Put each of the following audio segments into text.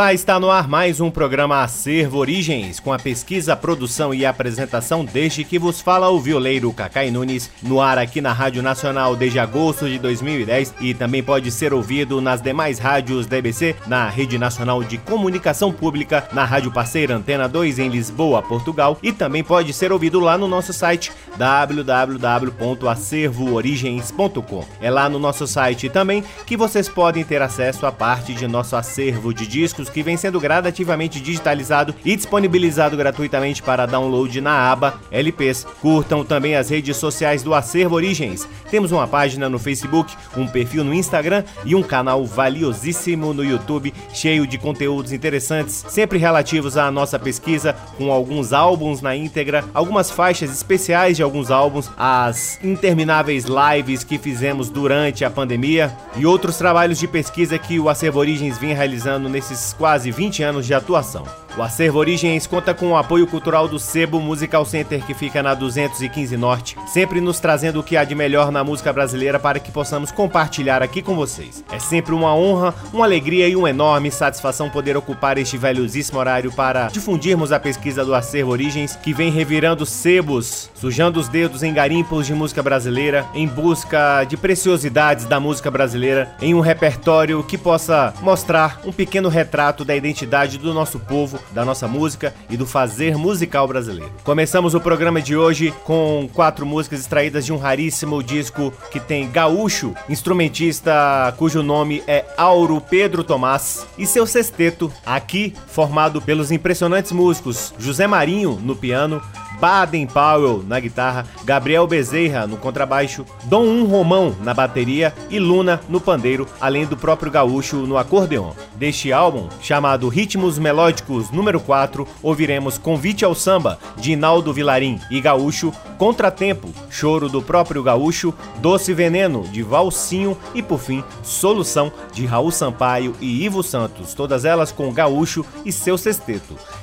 Olá, está no ar mais um programa Acervo Origens, com a pesquisa, produção e apresentação desde que vos fala o violeiro Cacai Nunes, no ar aqui na Rádio Nacional desde agosto de 2010 e também pode ser ouvido nas demais rádios da EBC, na Rede Nacional de Comunicação Pública, na Rádio Parceira Antena 2 em Lisboa, Portugal e também pode ser ouvido lá no nosso site www.acervoorigens.com. É lá no nosso site também que vocês podem ter acesso a parte de nosso acervo de discos que vem sendo gradativamente digitalizado e disponibilizado gratuitamente para download na aba LPs. Curtam também as redes sociais do Acervo Origens. Temos uma página no Facebook, um perfil no Instagram e um canal valiosíssimo no YouTube, cheio de conteúdos interessantes, sempre relativos à nossa pesquisa, com alguns álbuns na íntegra, algumas faixas especiais de alguns álbuns, as intermináveis lives que fizemos durante a pandemia e outros trabalhos de pesquisa que o Acervo Origens vem realizando nesses quase 20 anos de atuação. O Acervo Origens conta com o apoio cultural do Sebo Musical Center, que fica na 215 Norte, sempre nos trazendo o que há de melhor na música brasileira para que possamos compartilhar aqui com vocês. É sempre uma honra, uma alegria e uma enorme satisfação poder ocupar este valiosíssimo horário para difundirmos a pesquisa do Acervo Origens, que vem revirando sebos, sujando os dedos em garimpos de música brasileira, em busca de preciosidades da música brasileira, em um repertório que possa mostrar um pequeno retrato da identidade do nosso povo da nossa música e do fazer musical brasileiro. Começamos o programa de hoje com quatro músicas extraídas de um raríssimo disco que tem Gaúcho, instrumentista cujo nome é Auro Pedro Tomás, e seu sexteto, aqui formado pelos impressionantes músicos José Marinho no piano, Baden Powell na guitarra, Gabriel Bezerra no contrabaixo, Dom Um Romão na bateria e Luna no pandeiro, além do próprio gaúcho no acordeon. Deste álbum, chamado Ritmos Melódicos número 4, ouviremos Convite ao Samba de Inaldo Vilarim e Gaúcho, Contratempo, Choro do próprio Gaúcho, Doce Veneno de Valsinho e por fim, Solução de Raul Sampaio e Ivo Santos, todas elas com Gaúcho e seu sexteto.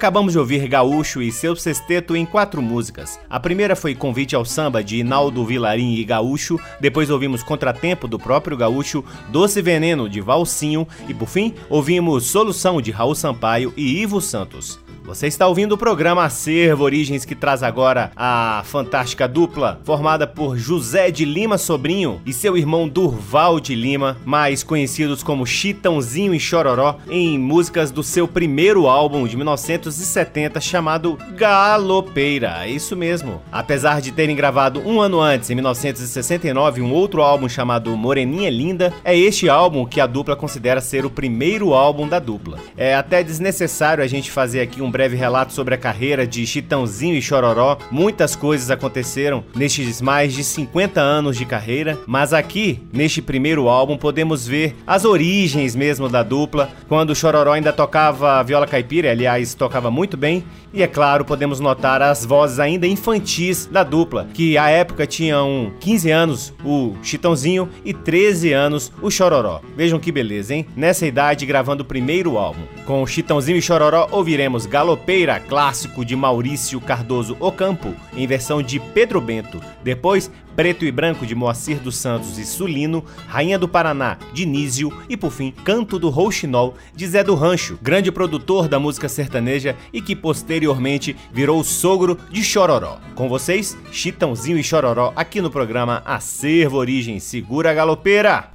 Acabamos de ouvir Gaúcho e seu sexteto em quatro músicas. A primeira foi Convite ao Samba de Inaldo Vilarim e Gaúcho, depois ouvimos Contratempo do próprio Gaúcho, Doce Veneno de Valsinho e por fim ouvimos Solução de Raul Sampaio e Ivo Santos. Você está ouvindo o programa Acervo Origens que traz agora a fantástica dupla formada por José de Lima Sobrinho e seu irmão Durval de Lima, mais conhecidos como Chitãozinho e Chororó, em músicas do seu primeiro álbum de 1970 chamado Galopeira. É isso mesmo. Apesar de terem gravado um ano antes, em 1969, um outro álbum chamado Moreninha Linda, é este álbum que a dupla considera ser o primeiro álbum da dupla. É até desnecessário a gente fazer aqui um breve relato sobre a carreira de Chitãozinho e Chororó. Muitas coisas aconteceram nestes mais de 50 anos de carreira, mas aqui, neste primeiro álbum, podemos ver as origens mesmo da dupla, quando Chororó ainda tocava viola caipira, aliás, tocava muito bem, e é claro, podemos notar as vozes ainda infantis da dupla, que à época tinham 15 anos o Chitãozinho e 13 anos o Chororó. Vejam que beleza, hein? Nessa idade gravando o primeiro álbum. Com Chitãozinho e Chororó ouviremos Galopeira, clássico de Maurício Cardoso Ocampo, em versão de Pedro Bento. Depois, Preto e Branco de Moacir dos Santos e Sulino, Rainha do Paraná de Nísio e por fim Canto do Rouxinol de Zé do Rancho, grande produtor da música sertaneja e que posteriormente virou sogro de Chororó. Com vocês, Chitãozinho e Chororó aqui no programa Acervo Origem. Segura a galopeira!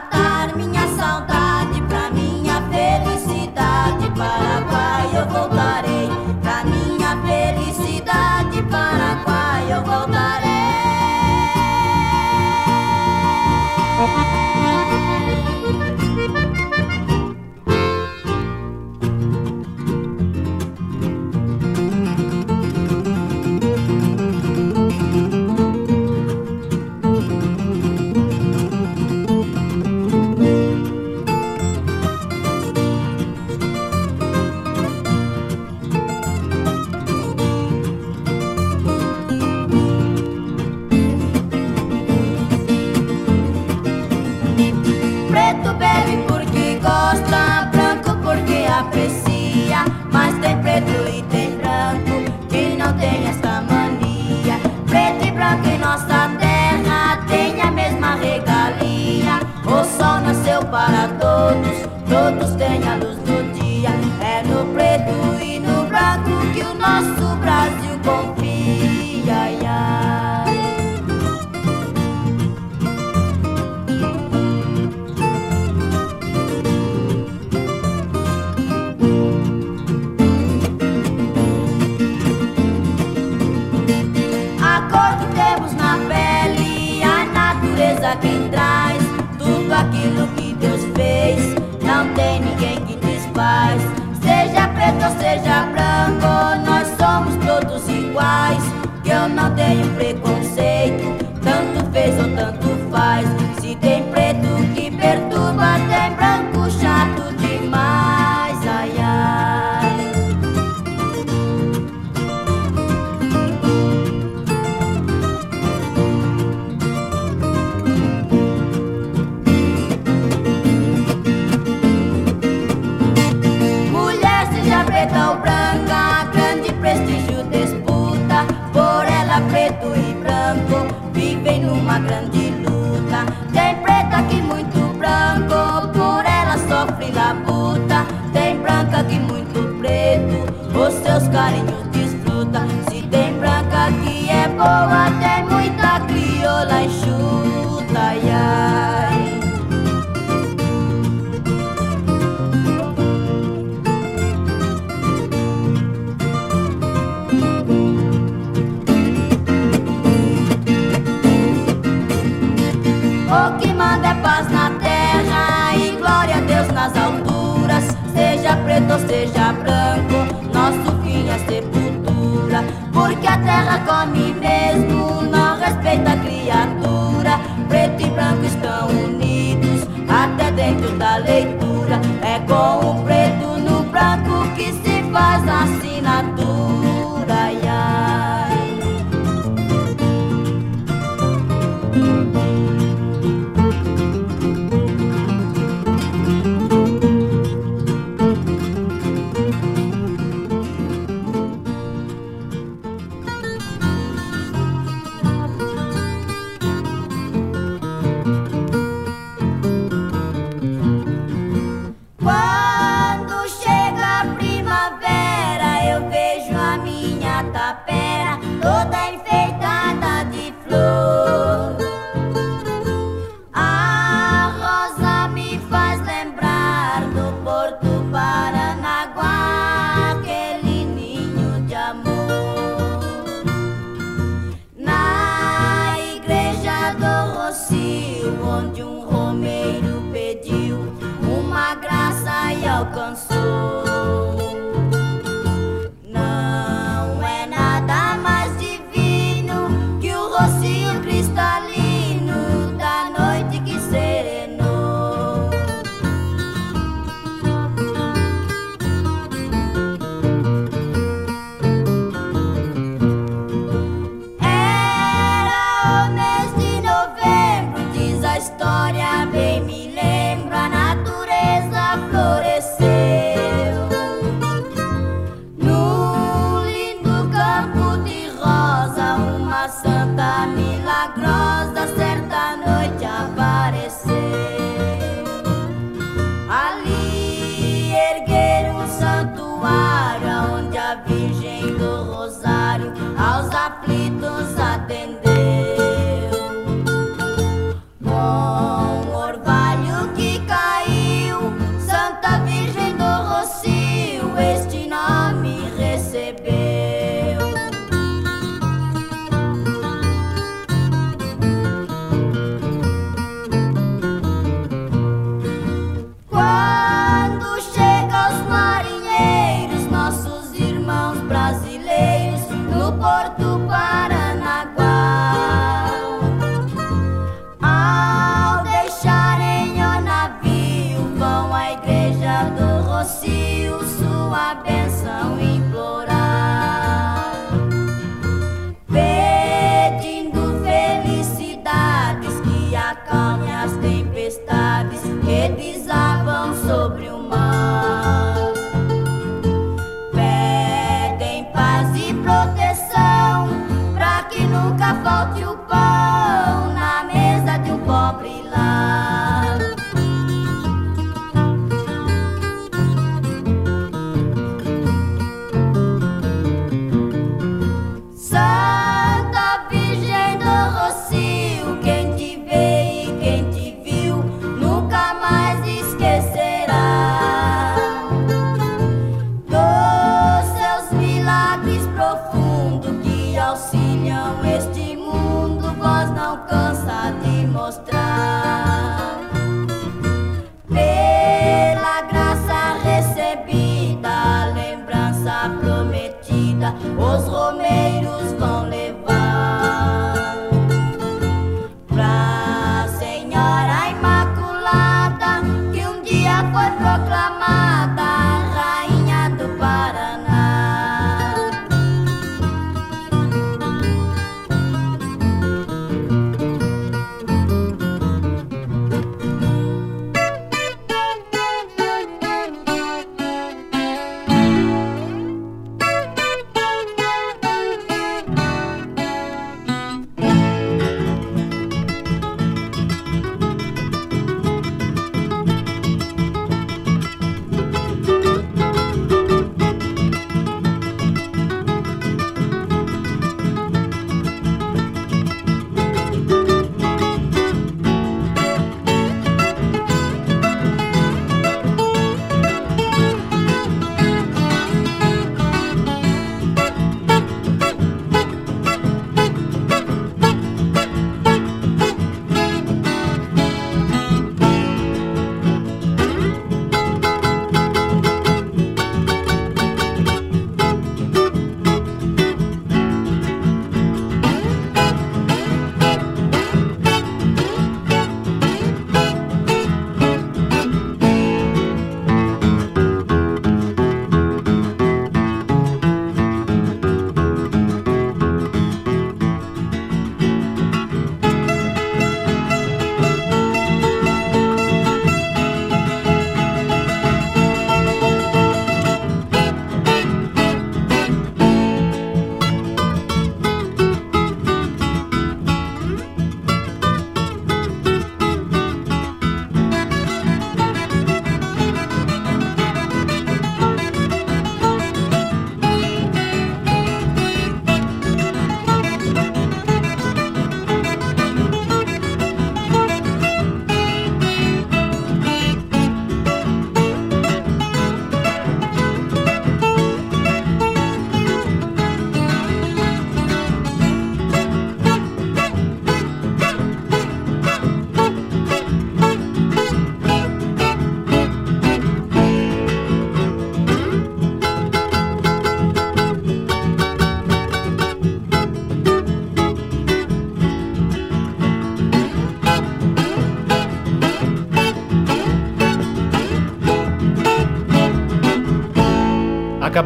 matarme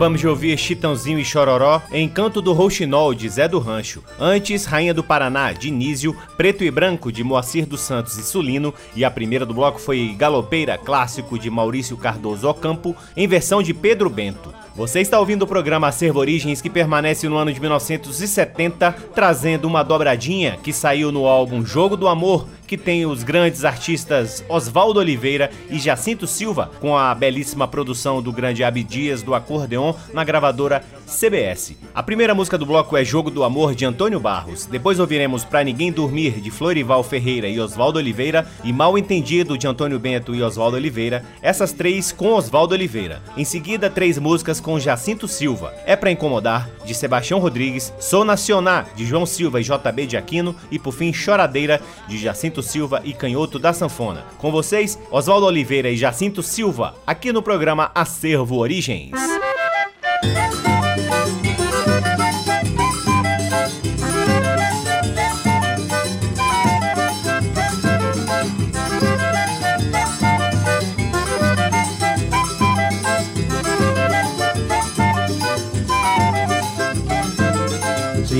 Acabamos de ouvir Chitãozinho e Chororó, Encanto do Rouxinol, de Zé do Rancho. Antes, Rainha do Paraná, de Nísio, Preto e Branco, de Moacir dos Santos e Sulino. E a primeira do bloco foi Galopeira, clássico, de Maurício Cardoso Ocampo, em versão de Pedro Bento. Você está ouvindo o programa Acervo Origens que permanece no ano de 1970, trazendo uma dobradinha que saiu no álbum Jogo do Amor, que tem os grandes artistas Oswaldo Oliveira e Jacinto Silva, com a belíssima produção do grande Abdias do acordeon na gravadora CBS. A primeira música do bloco é Jogo do Amor de Antônio Barros. Depois ouviremos Pra Ninguém Dormir de Florival Ferreira e Oswaldo Oliveira e Mal Entendido de Antônio Bento e Oswaldo Oliveira, essas três com Oswaldo Oliveira. Em seguida, três músicas com Jacinto Silva. É Pra Incomodar de Sebastião Rodrigues, Sou Nacional de João Silva e JB de Aquino e por fim Choradeira de Jacinto Silva e Canhoto da Sanfona. Com vocês, Oswaldo Oliveira e Jacinto Silva, aqui no programa Acervo Origens.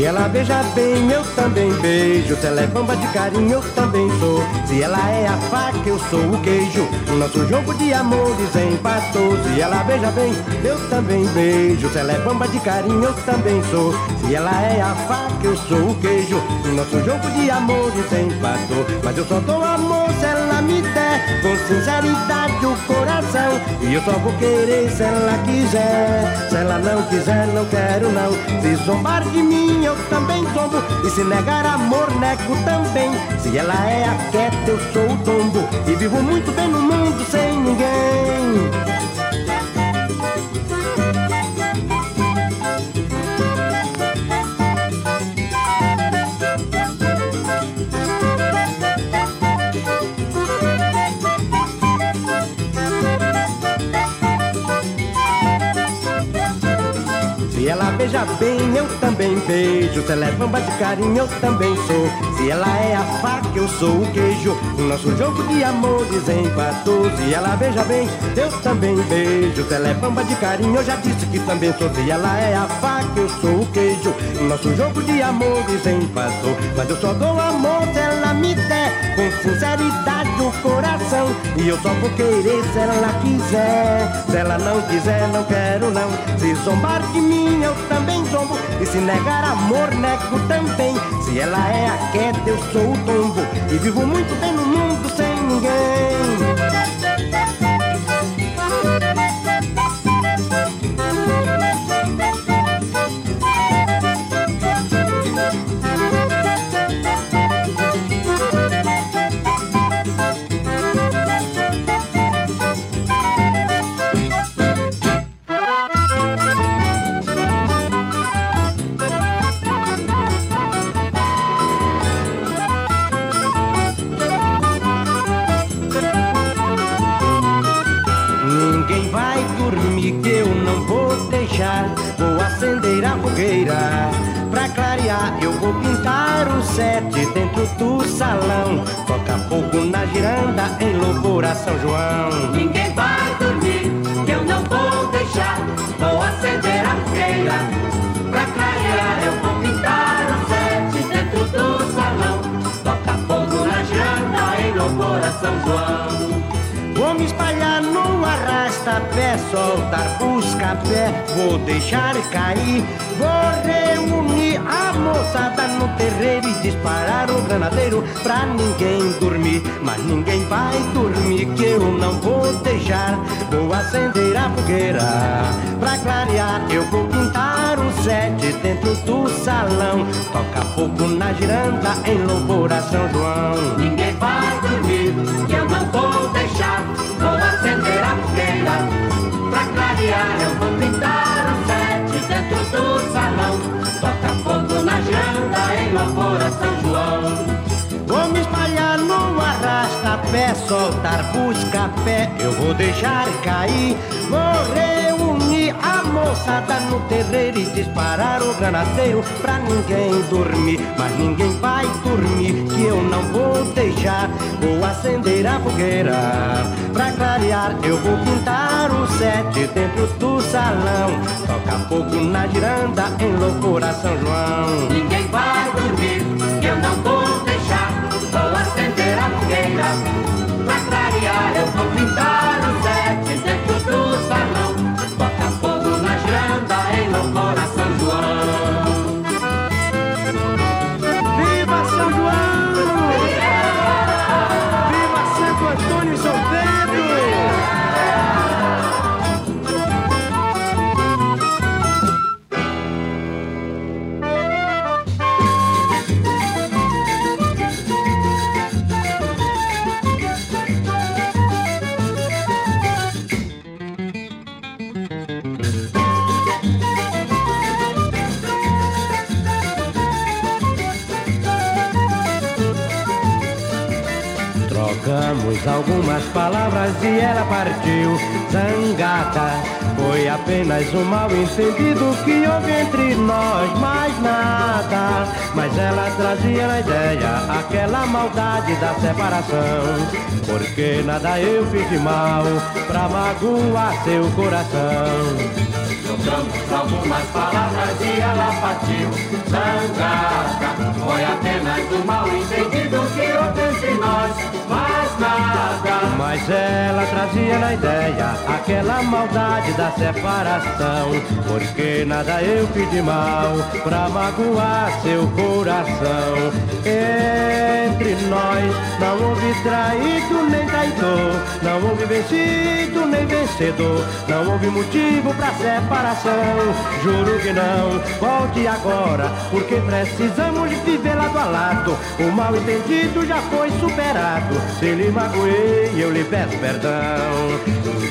Se ela beija bem, eu também beijo. Se ela é bamba de carinho, eu também sou. Se ela é a faca, eu sou o queijo. O nosso jogo de amores empatou. Se ela beija bem, eu também beijo. Se ela é bamba de carinho, eu também sou. Se ela é a faca, eu sou o queijo. O nosso jogo de amores empatou. Mas eu só dou amor com sinceridade o coração. E eu só vou querer se ela quiser. Se ela não quiser, não quero não. Se zombar de mim, eu também tombo. E se negar amor, nego também. Se ela é a quieta, eu sou o tombo. E vivo muito bem no mundo sem ninguém. Beija bem, eu também beijo. Se ela é bamba de carinho, eu também sou. Se ela é a faca, eu sou o queijo. Nosso jogo de amores empatou. Se ela beija bem, eu também beijo. Se ela é bamba de carinho, eu já disse que também sou. Se ela é a faca, eu sou o queijo. Nosso jogo de amores empatou. Mas eu só dou amor se ela me der com sinceridade o coração. E eu só vou querer se ela quiser. Se ela não quiser, não quero não. Se zombar de mim, eu zombo. E se negar amor, nego também. Se ela é a queda, eu sou o tombo. E vivo muito bem no mundo sem ninguém. São João. Ninguém vai dormir, que eu não vou deixar. Vou acender a fogueira. Pra clarear, eu vou pintar o sete dentro do salão. Toca fogo na giranda em louvor a São João. Vou me espalhar no arrasta-pé, soltar busca-pé, vou deixar cair, vou reunir a moçada no terreiro e disparar o granadeiro pra ninguém dormir. Mas ninguém vai dormir que eu não vou deixar. Vou acender a fogueira pra clarear, eu vou pintar o sete dentro do salão. Toca fogo na giranda em louvor a São João. Ninguém vai dormir que eu não vou deixar. Vou acender a fogueira Pra clarear eu vou pintar o sete dentro do salão janda em louvor a São João Vou me espalhar no arrasta-pé, soltar busca-pé, eu vou deixar cair, vou reunir a moçada no terreiro e disparar o granadeiro pra ninguém dormir. Mas ninguém vai dormir, que eu não vou deixar. Vou acender a fogueira pra clarear. Eu vou pintar o sete dentro do salão. Toca fogo na giranda em loucura São João. Ninguém vai dormir, que eu não vou deixar. Vou acender a fogueira pra clarear. Eu vou pintar o Algumas palavras e ela partiu zangada. Foi apenas um mal entendido que houve entre nós, mais nada. Mas ela trazia na ideia aquela maldade da separação. Porque nada eu fiz de mal pra magoar seu coração. Trocamos algumas palavras e ela partiu zangada. Foi apenas um mal entendido que houve entre nós, mais nada. Mas ela trazia na ideia aquela maldade da separação. Porque nada eu fiz de mal pra magoar seu coração. Entre nós não houve traído nem traidor, não houve vencido nem vencedor, não houve motivo pra separação. Juro que não, volte agora, porque precisamos viver lado a lado. O mal entendido já foi superado. Se lhe magoei, eu lhe peço perdão.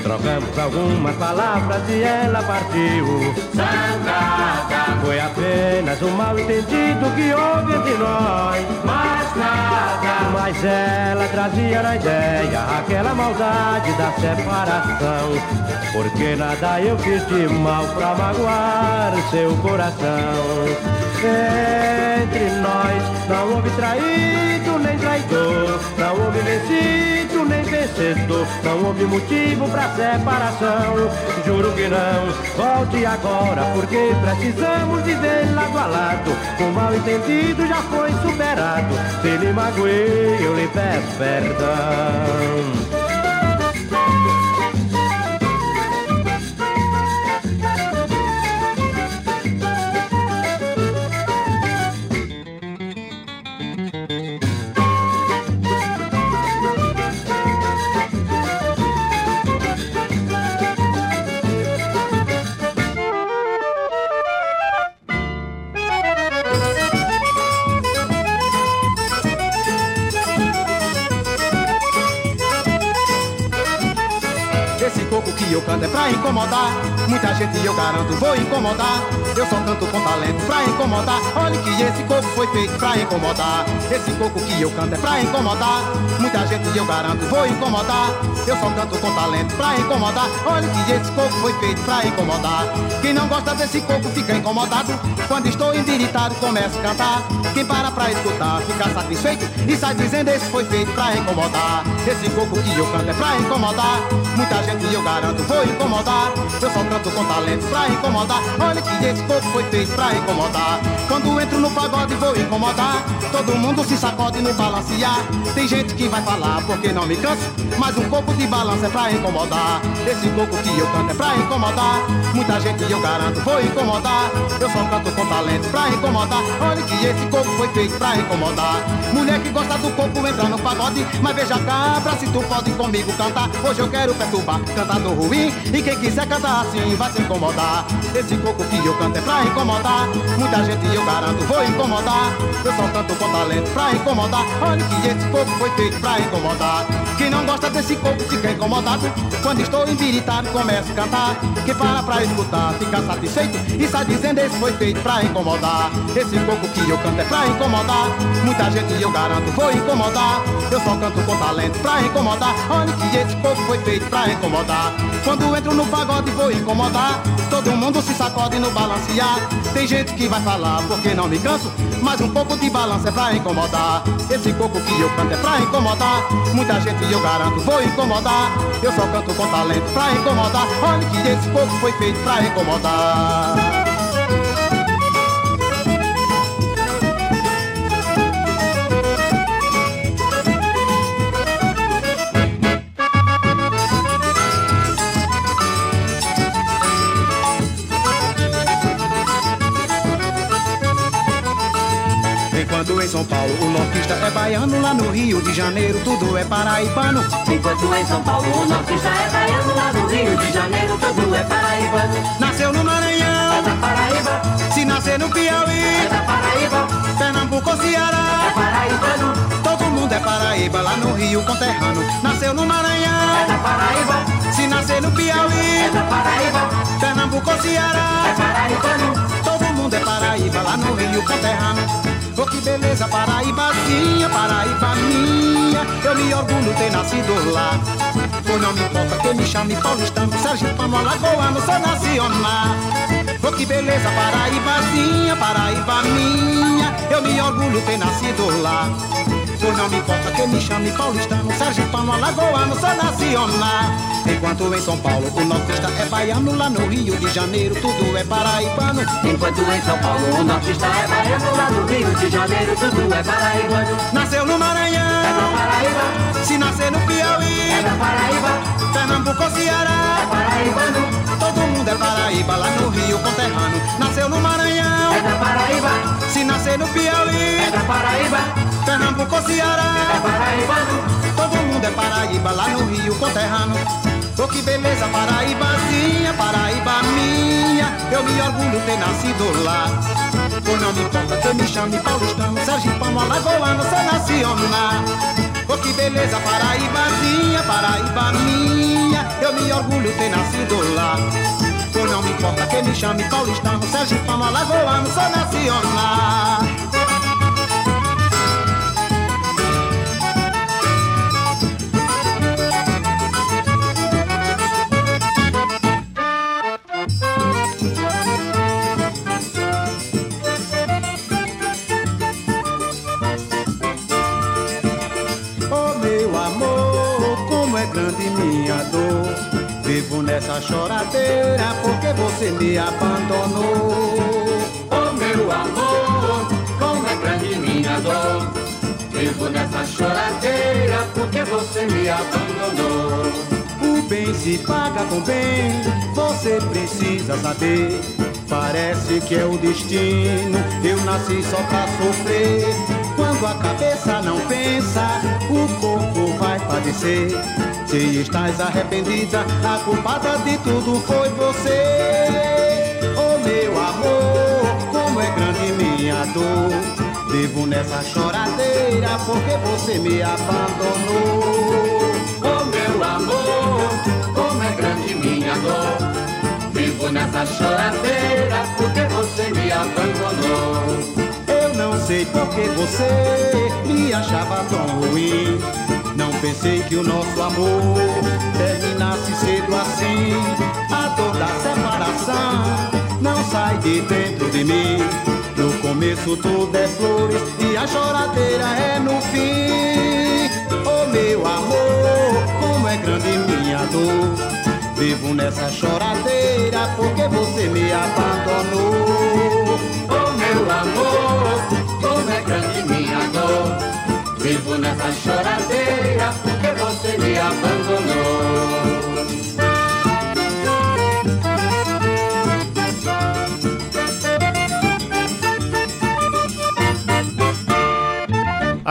Trocamos algumas palavras e ela partiu. Zangada, Foi apenas um mal entendido que houve entre nós. mais nada. Mas ela trazia na ideia aquela maldade da separação. Porque nada eu fiz de mal pra magoar seu coração. Entre nós não houve traído nem traidor, não houve vencido não houve motivo pra separação. Juro que não, volte agora, porque precisamos viver lado a lado. O mal entendido já foi superado. Se lhe magoei, eu lhe peço perdão. Eu canto é pra incomodar. Muita gente eu garanto vou incomodar. Eu só canto com talento pra incomodar. Olha que esse coco foi feito pra incomodar. Esse coco que eu canto é pra incomodar. Muita gente eu garanto vou incomodar. Eu só canto com talento pra incomodar. Olha que esse coco foi feito pra incomodar. Quem não gosta desse coco fica incomodado. Quando estou endiritado começo a cantar. Quem para pra escutar fica satisfeito e sai dizendo esse foi feito pra incomodar. Esse coco que eu canto é pra incomodar. Muita gente eu garanto vou incomodar. Eu só canto com talento pra incomodar. Olha que esse coco foi feito pra incomodar. Quando entro no pagode vou incomodar. Todo mundo se sacode no balancear. Tem gente que vai falar porque não me canso. Mas um coco de balança é pra incomodar. Esse coco que eu canto é pra incomodar. Muita gente eu garanto vou incomodar. Eu só canto com talento pra incomodar. Olha que esse coco foi feito pra incomodar. Mulher que gosta do coco entra no pagode. Mas veja cabra se tu pode comigo cantar. Hoje eu quero perturbar, cantando ruim. E quem quiser cantar assim vai se incomodar. Esse coco que eu canto é pra incomodar. Muita gente eu garanto vou incomodar. Eu só canto com talento pra incomodar. Olha que esse coco foi feito pra incomodar. Quem não gosta desse coco fica incomodado. Quando estou embiritado começo a cantar. Quem para pra escutar fica satisfeito e sai dizendo esse foi feito pra incomodar. Esse coco que eu canto é pra incomodar. Muita gente eu garanto vou incomodar. Eu só canto com talento pra incomodar. Olha que esse coco foi feito pra incomodar. Quando entro no pagode vou incomodar. Todo mundo se sacode no balancear. Tem gente que vai falar porque não me canso. Mas um pouco de balanço é pra incomodar. Esse coco que eu canto é pra incomodar. Muita gente eu garanto vou incomodar. Eu só canto com talento pra incomodar. Olha que esse coco foi feito pra incomodar. Enquanto em São Paulo o nortista é baiano, lá no Rio de Janeiro tudo é paraibano. Enquanto em São Paulo o nortista é baiano, lá no Rio de Janeiro tudo é paraibano. Nasceu no Maranhão, É da Paraíba, se nascer no Piauí, é da Paraíba, Pernambuco ou Ceará. é paraibano. Todo mundo é Paraíba, lá no Rio conterrano. Nasceu no É Maranhão, da Paraíba, se nascer no Piauí, é da Paraíba, Pernambuco ou é Ceará. paraibano. Todo mundo é Paraíba, lá no Rio conterrano. Beleza, Paraíbazinha, Paraíba minha. Eu me orgulho ter nascido lá. Pois não me importa que me chame paulistano, sergipano, alagoano, sou nacional. Oh, que beleza, Paraíbazinha, Paraíba minha. Eu me orgulho ter nascido lá. Pois não me importa que me chame paulistano, sergipano, alagoano, sou nacional. Enquanto em São Paulo o nortista é baiano, lá no Rio de Janeiro tudo é paraibano. Enquanto em São Paulo o nortista é baiano, lá no Rio de Janeiro tudo é paraibano. Nasceu no É da Maranhão, Paraíba, se nascer no Piauí, é da Paraíba, Pernambuco ou é Ceará. paraibano. É Paraíba, lá no Rio conterrâneo. Nasceu no É Maranhão, da Paraíba, se nascer no é Piauí, da Paraíba, Pernambuco ou é Ceará. paraibano. Todo mundo é Paraíba, lá no Rio conterrâneo. Oh, que beleza, Paraíbazinha, Paraíba minha. Eu me orgulho ter nascido lá. Pois não me importa que me chame paulistano, sergipano, alagoano, sou nacional. Oh, que beleza, Paraíbazinha, Paraíba minha. Eu me orgulho ter nascido lá. Não me importa que me chame paulistano, sergipano, alagoano, sou nacional. Choradeira porque você me abandonou. Oh meu amor, como é grande minha dor. Vivo nessa choradeira porque você me abandonou. O bem se paga com bem, você precisa saber. Parece que é o destino, eu nasci só pra sofrer. Quando a cabeça não pensa, o corpo vai padecer. Se estás arrependida, a culpada de tudo foi você. Oh meu amor, como é grande minha dor. Vivo nessa choradeira porque você me abandonou. Oh meu amor, como é grande minha dor. Vivo nessa choradeira porque você me abandonou. Eu não sei porque você me achava tão ruim. Pensei que o nosso amor terminasse cedo assim. A dor da separação não sai de dentro de mim. No começo tudo é flores e a choradeira é no fim. Oh meu amor, como é grande minha dor. Vivo nessa choradeira porque você me abandonou.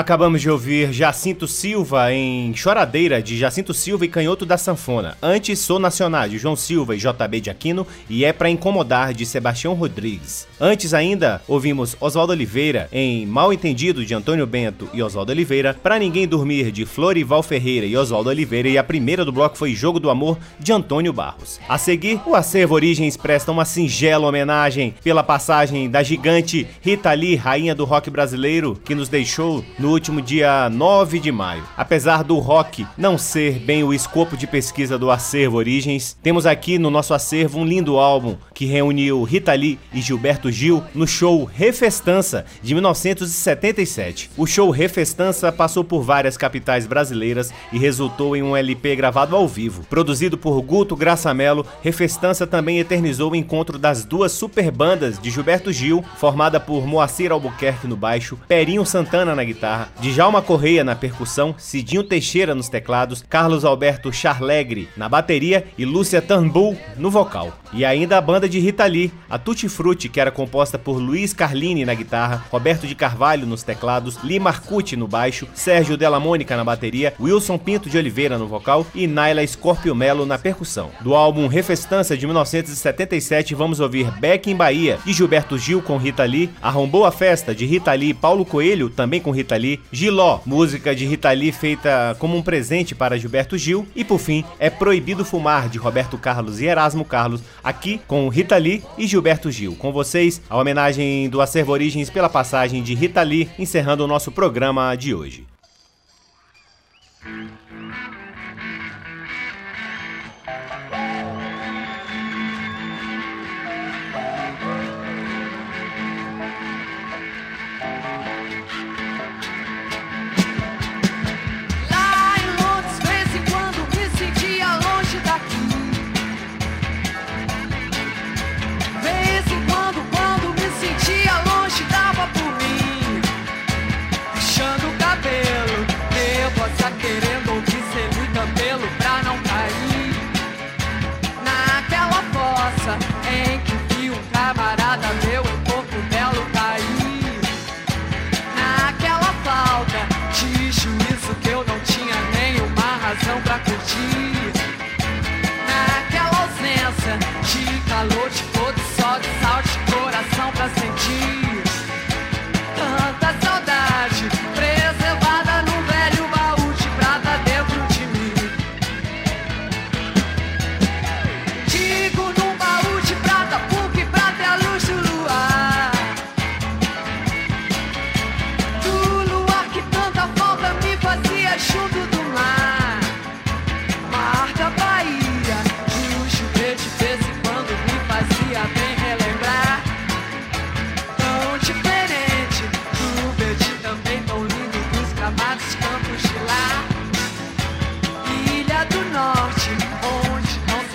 Acabamos de ouvir Jacinto Silva em Choradeira, de Jacinto Silva e Canhoto da Sanfona. Antes, Sou Nacional, de João Silva e JB de Aquino, e É Pra Incomodar, de Sebastião Rodrigues. Antes ainda, ouvimos Oswaldo Oliveira em Mal Entendido, de Antônio Bento e Oswaldo Oliveira, Pra Ninguém Dormir, de Florival Ferreira e Oswaldo Oliveira, e a primeira do bloco foi Jogo do Amor, de Antônio Barros. A seguir, o Acervo Origens presta uma singela homenagem pela passagem da gigante Rita Lee, rainha do rock brasileiro, que nos deixou no último dia 9 de maio. Apesar do rock não ser bem o escopo de pesquisa do acervo Origens, temos aqui no nosso acervo um lindo álbum que reuniu Rita Lee e Gilberto Gil no show Refestança de 1977. O show Refestança passou por várias capitais brasileiras e resultou em um LP gravado ao vivo. Produzido por Guto Graçamelo, Refestança também eternizou o encontro das duas super bandas de Gilberto Gil, formada por Moacir Albuquerque no baixo, Perinho Santana na guitarra, Djalma Correia na percussão, Cidinho Teixeira nos teclados, Carlos Alberto Charlegre na bateria e Lúcia Turnbull no vocal. E ainda a banda de Rita Lee, a Tutti Frutti, que era composta por Luiz Carlini na guitarra, Roberto de Carvalho nos teclados, Lee Marcucci no baixo, Sérgio Della Mônica na bateria, Wilson Pinto de Oliveira no vocal e Naila Scorpio Melo na percussão. Do álbum Refestança de 1977, vamos ouvir Beck em Bahia, de Gilberto Gil com Rita Lee, Arrombou a Festa, de Rita Lee Paulo Coelho, também com Rita Lee, Giló, música de Rita Lee feita como um presente para Gilberto Gil, e por fim, É Proibido Fumar, de Roberto Carlos e Erasmo Carlos, aqui com Rita Lee e Gilberto Gil. Com vocês, a homenagem do Acervo Origens pela passagem de Rita Lee, encerrando o nosso programa de hoje.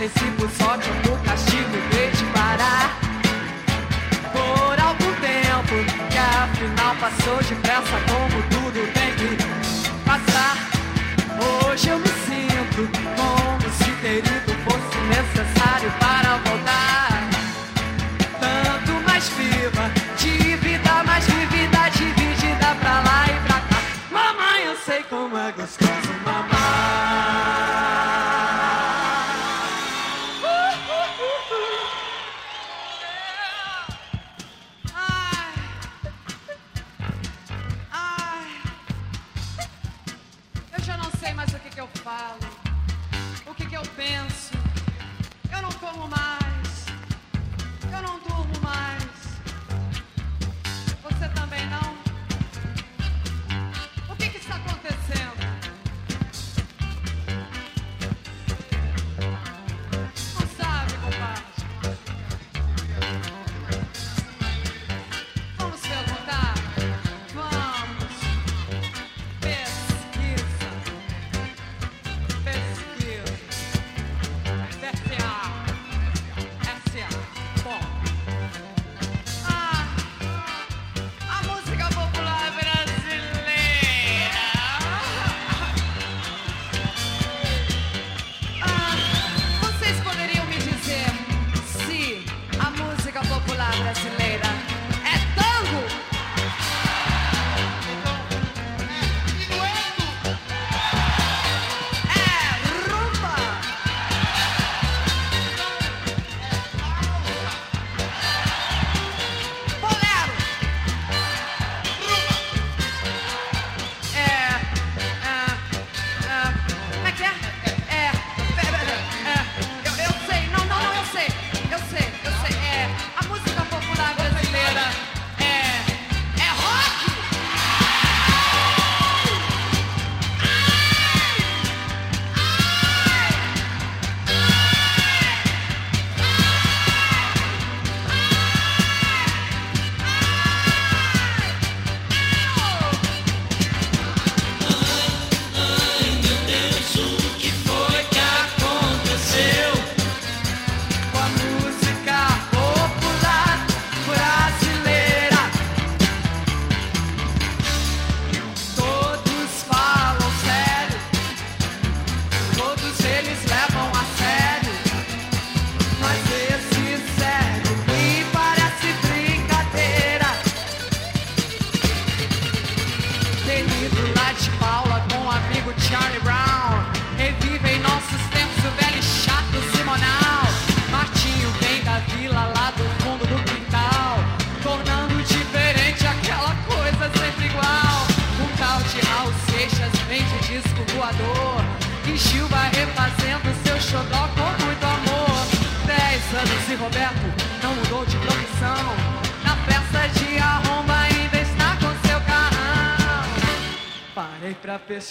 Por sorte ou por castigo veio de parar. Por algum tempo, que afinal passou depressa como tudo tem que passar. Hoje eu me sinto como se ter ido fosse necessário para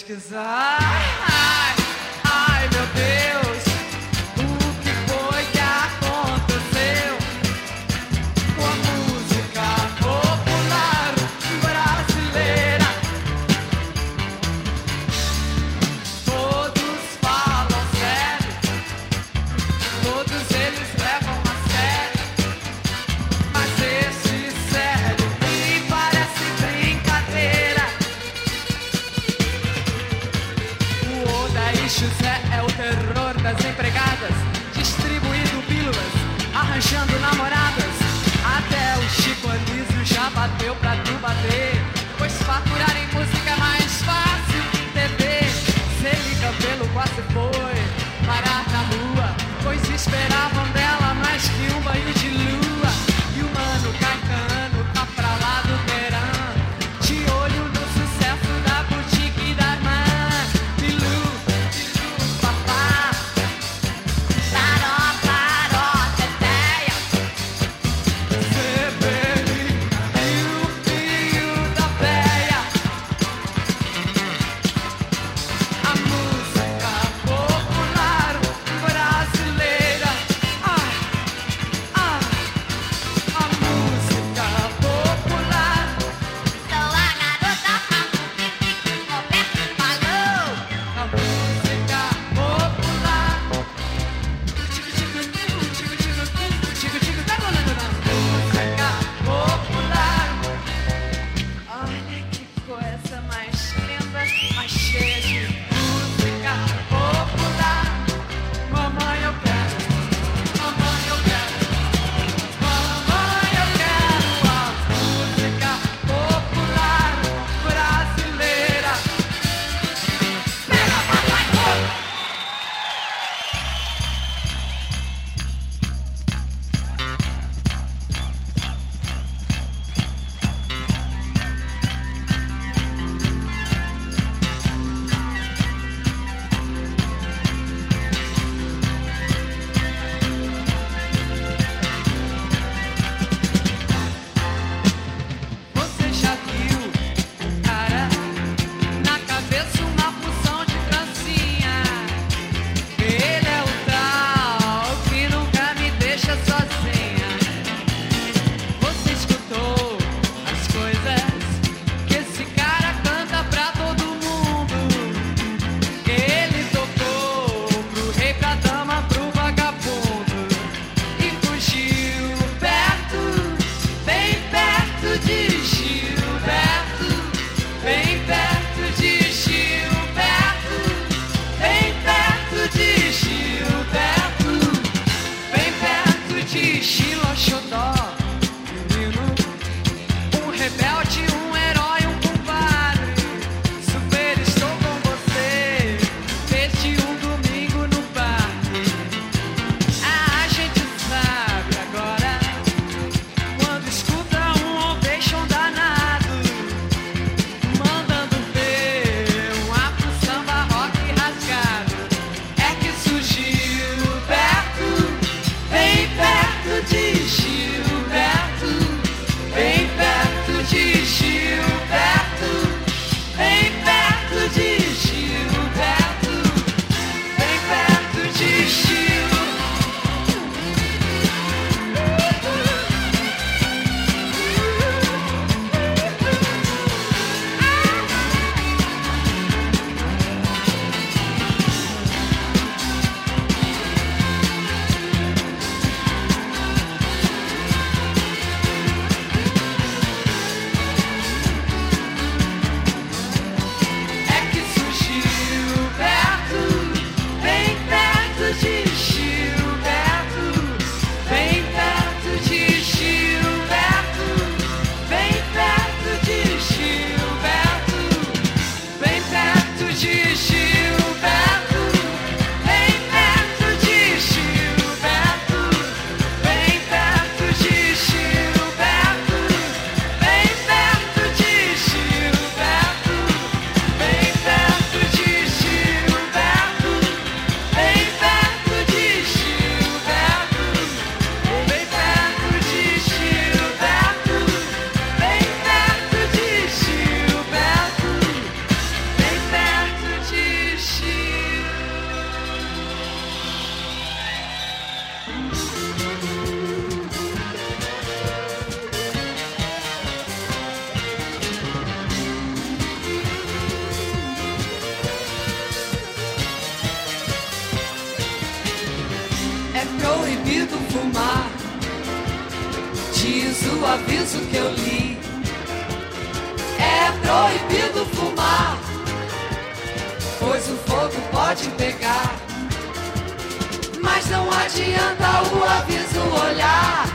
pra O aviso que eu li. É proibido fumar, pois o fogo pode pegar. Mas não adianta o aviso olhar,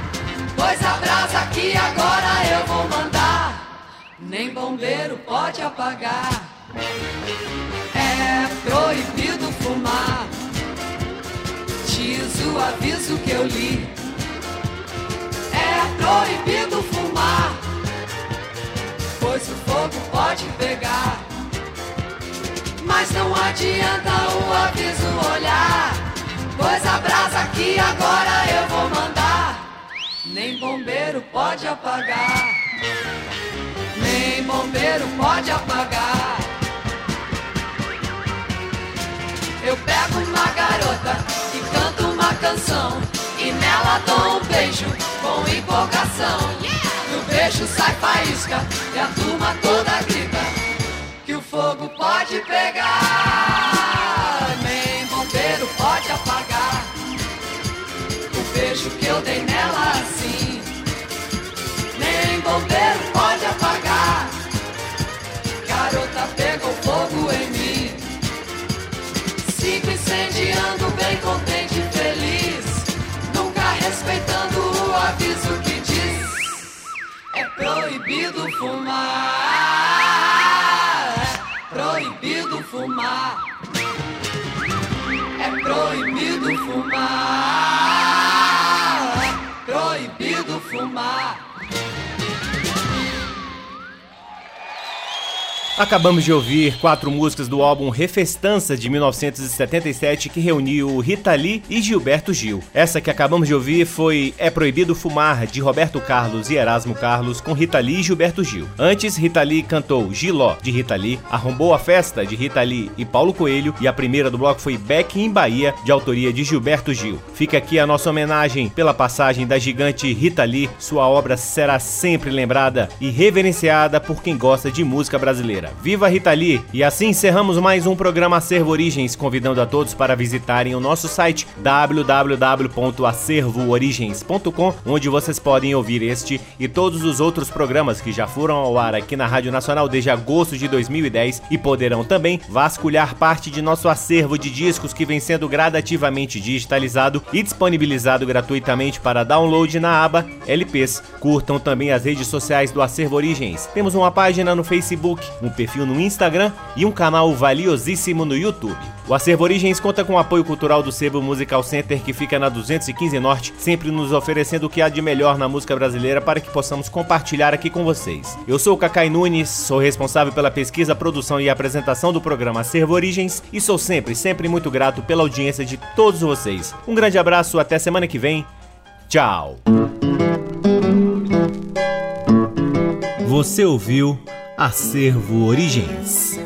pois a brasa aqui agora eu vou mandar. Nem bombeiro pode apagar. É proibido fumar, diz o aviso que eu li. Proibido fumar, pois o fogo pode pegar. Mas não adianta o aviso olhar, pois a brasa aqui agora eu vou mandar. Nem bombeiro pode apagar, nem bombeiro pode apagar. Eu pego uma garota e canto uma canção e nela dou um beijo com empolgação. Do beijo sai faísca e a turma toda grita que o fogo pode pegar. Nem bombeiro pode apagar o beijo que eu dei nela assim. Nem bombeiro pode apagar. Garota pegou fogo em mim. Sigo incendiando, bem contente proibido fumar. Proibido fumar. É proibido fumar. Acabamos de ouvir quatro músicas do álbum Refestança de 1977 que reuniu Rita Lee e Gilberto Gil. Essa que acabamos de ouvir foi É Proibido Fumar de Roberto Carlos e Erasmo Carlos com Rita Lee e Gilberto Gil. Antes, Rita Lee cantou Giló de Rita Lee, Arrombou a Festa de Rita Lee e Paulo Coelho e a primeira do bloco foi Beck em Bahia de autoria de Gilberto Gil. Fica aqui a nossa homenagem pela passagem da gigante Rita Lee. Sua obra será sempre lembrada e reverenciada por quem gosta de música brasileira. Viva Rita Lee! E assim encerramos mais um programa Acervo Origens, convidando a todos para visitarem o nosso site www.acervoorigens.com, onde vocês podem ouvir este e todos os outros programas que já foram ao ar aqui na Rádio Nacional desde agosto de 2010 e poderão também vasculhar parte de nosso acervo de discos que vem sendo gradativamente digitalizado e disponibilizado gratuitamente para download na aba LPs. Curtam também as redes sociais do Acervo Origens. Temos uma página no Facebook, um perfil no Instagram e um canal valiosíssimo no YouTube. O Acervo Origens conta com o apoio cultural do Sebo Musical Center, que fica na 215 Norte, sempre nos oferecendo o que há de melhor na música brasileira para que possamos compartilhar aqui com vocês. Eu sou o Cacai Nunes, sou responsável pela pesquisa, produção e apresentação do programa Acervo Origens e sou sempre, sempre muito grato pela audiência de todos vocês. Um grande abraço, até semana que vem. Tchau! Você ouviu Acervo Origens.